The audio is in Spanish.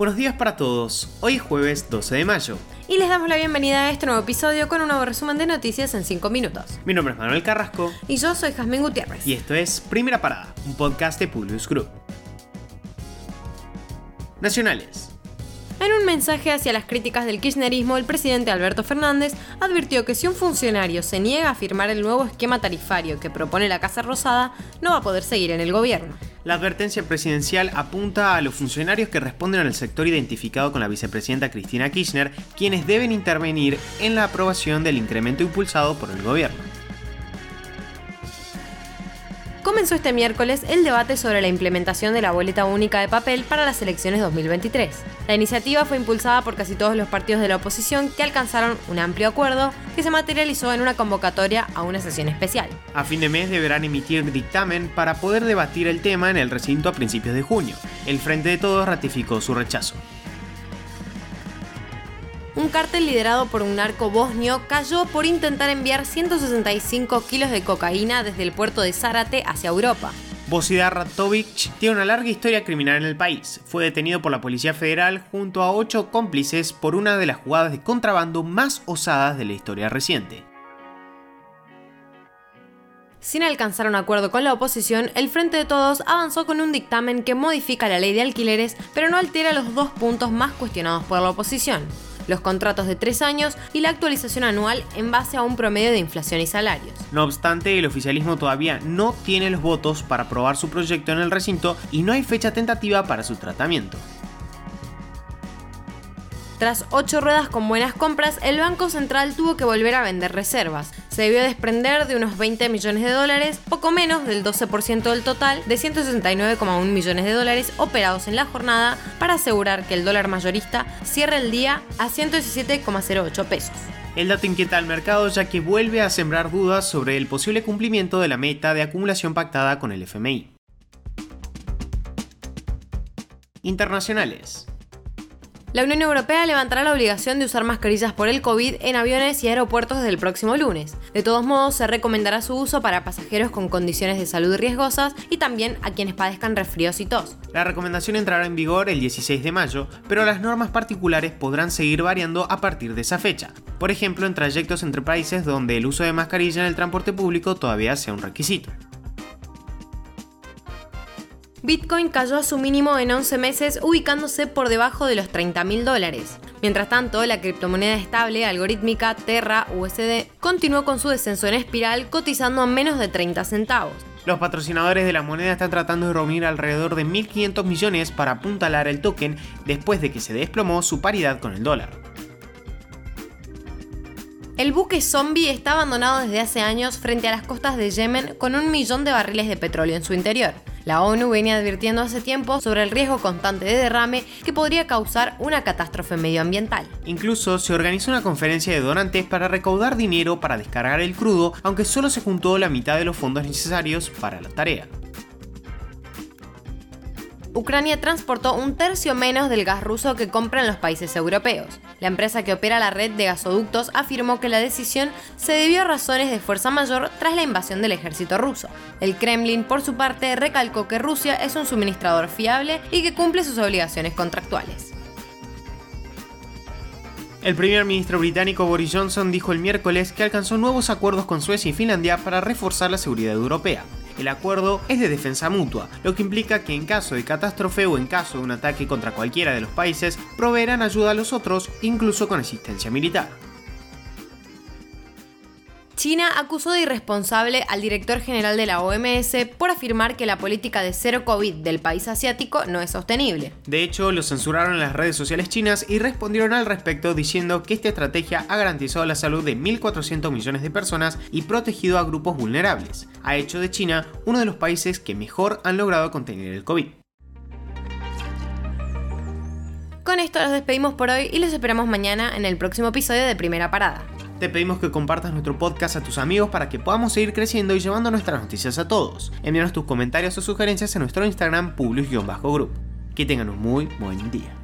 Buenos días para todos, hoy es jueves 12 de mayo. Y les damos la bienvenida a este nuevo episodio con un nuevo resumen de noticias en 5 minutos. Mi nombre es Manuel Carrasco. Y yo soy Jazmín Gutiérrez. Y esto es Primera Parada, un podcast de Publius Group. Nacionales. En un mensaje hacia las críticas del kirchnerismo, el presidente Alberto Fernández advirtió que si un funcionario se niega a firmar el nuevo esquema tarifario que propone la Casa Rosada, no va a poder seguir en el gobierno. La advertencia presidencial apunta a los funcionarios que responden al sector identificado con la vicepresidenta Cristina Kirchner, quienes deben intervenir en la aprobación del incremento impulsado por el gobierno comenzó este miércoles el debate sobre la implementación de la boleta única de papel para las elecciones 2023. La iniciativa fue impulsada por casi todos los partidos de la oposición que alcanzaron un amplio acuerdo que se materializó en una convocatoria a una sesión especial. A fin de mes deberán emitir dictamen para poder debatir el tema en el recinto a principios de junio. El Frente de Todos ratificó su rechazo un cártel liderado por un narco bosnio cayó por intentar enviar 165 kilos de cocaína desde el puerto de Zárate hacia Europa. Bosidar Ratovic tiene una larga historia criminal en el país. Fue detenido por la Policía Federal junto a ocho cómplices por una de las jugadas de contrabando más osadas de la historia reciente. Sin alcanzar un acuerdo con la oposición, el Frente de Todos avanzó con un dictamen que modifica la ley de alquileres, pero no altera los dos puntos más cuestionados por la oposición los contratos de tres años y la actualización anual en base a un promedio de inflación y salarios. No obstante, el oficialismo todavía no tiene los votos para aprobar su proyecto en el recinto y no hay fecha tentativa para su tratamiento. Tras ocho ruedas con buenas compras, el Banco Central tuvo que volver a vender reservas. Se debió desprender de unos 20 millones de dólares, poco menos del 12% del total de 169,1 millones de dólares operados en la jornada para asegurar que el dólar mayorista cierre el día a 117,08 pesos. El dato inquieta al mercado ya que vuelve a sembrar dudas sobre el posible cumplimiento de la meta de acumulación pactada con el FMI. Internacionales. La Unión Europea levantará la obligación de usar mascarillas por el COVID en aviones y aeropuertos desde el próximo lunes. De todos modos, se recomendará su uso para pasajeros con condiciones de salud riesgosas y también a quienes padezcan resfríos y tos. La recomendación entrará en vigor el 16 de mayo, pero las normas particulares podrán seguir variando a partir de esa fecha. Por ejemplo, en trayectos entre países donde el uso de mascarilla en el transporte público todavía sea un requisito. Bitcoin cayó a su mínimo en 11 meses, ubicándose por debajo de los 30 mil dólares. Mientras tanto, la criptomoneda estable algorítmica Terra USD continuó con su descenso en espiral, cotizando a menos de 30 centavos. Los patrocinadores de la moneda están tratando de reunir alrededor de 1.500 millones para apuntalar el token después de que se desplomó su paridad con el dólar. El buque zombie está abandonado desde hace años frente a las costas de Yemen con un millón de barriles de petróleo en su interior. La ONU venía advirtiendo hace tiempo sobre el riesgo constante de derrame que podría causar una catástrofe medioambiental. Incluso se organizó una conferencia de donantes para recaudar dinero para descargar el crudo, aunque solo se juntó la mitad de los fondos necesarios para la tarea. Ucrania transportó un tercio menos del gas ruso que compran los países europeos. La empresa que opera la red de gasoductos afirmó que la decisión se debió a razones de fuerza mayor tras la invasión del ejército ruso. El Kremlin, por su parte, recalcó que Rusia es un suministrador fiable y que cumple sus obligaciones contractuales. El primer ministro británico Boris Johnson dijo el miércoles que alcanzó nuevos acuerdos con Suecia y Finlandia para reforzar la seguridad europea. El acuerdo es de defensa mutua, lo que implica que en caso de catástrofe o en caso de un ataque contra cualquiera de los países, proveerán ayuda a los otros, incluso con asistencia militar. China acusó de irresponsable al director general de la OMS por afirmar que la política de cero COVID del país asiático no es sostenible. De hecho, lo censuraron en las redes sociales chinas y respondieron al respecto diciendo que esta estrategia ha garantizado la salud de 1.400 millones de personas y protegido a grupos vulnerables. Ha hecho de China uno de los países que mejor han logrado contener el COVID. Con esto los despedimos por hoy y los esperamos mañana en el próximo episodio de Primera Parada. Te pedimos que compartas nuestro podcast a tus amigos para que podamos seguir creciendo y llevando nuestras noticias a todos. Envíanos tus comentarios o sugerencias en nuestro Instagram publius-group. Que tengan un muy buen día.